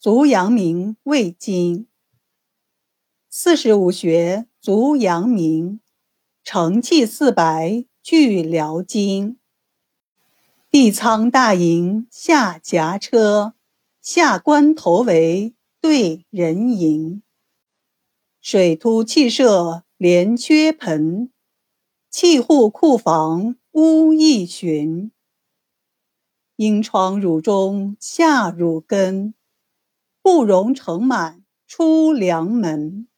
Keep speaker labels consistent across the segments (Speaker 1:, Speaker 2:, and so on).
Speaker 1: 足阳明胃经。四十五穴足阳明，承气四白俱疗经。地仓大营下夹车，下关头围对人迎。水突气舍连缺盆，气户库房屋一寻。阴窗乳中下乳根，不容盛满出梁门。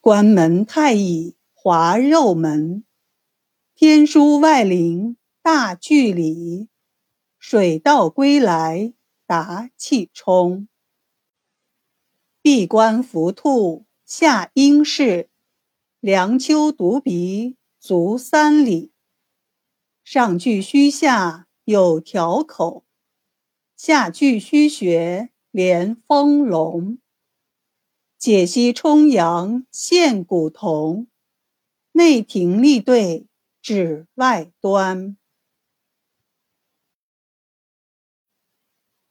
Speaker 1: 关门太乙滑肉门，天书外灵大距离。水到归来达气冲。闭关伏兔下阴室，梁丘犊鼻足三里。上句虚下有条口，下句虚穴连丰隆。解析冲阳陷骨同，内庭立对指外端。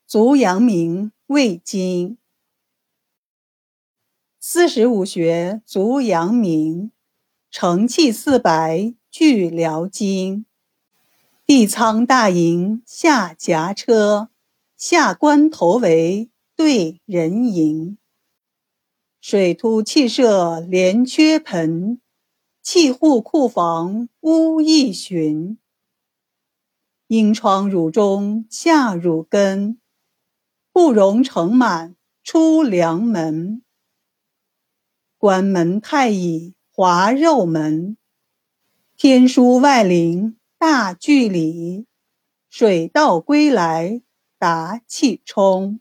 Speaker 1: 足阳明胃经。四十五穴足阳明，承气四白俱疗经。地仓大营下夹车，下关头围对人迎。水突气舍连缺盆，气户库房屋一寻。阴窗乳中下乳根，不容盛满出梁门。关门太乙滑肉门，天枢外灵大距离。水到归来达气冲。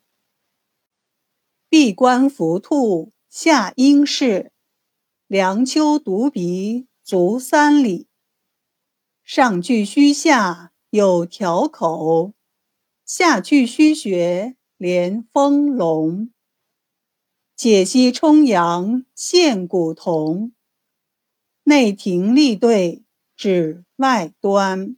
Speaker 1: 闭关伏兔下阴室，梁丘独鼻足三里。上巨虚下有条口，下巨虚穴连丰隆。解析冲阳陷骨同，内庭立对指外端。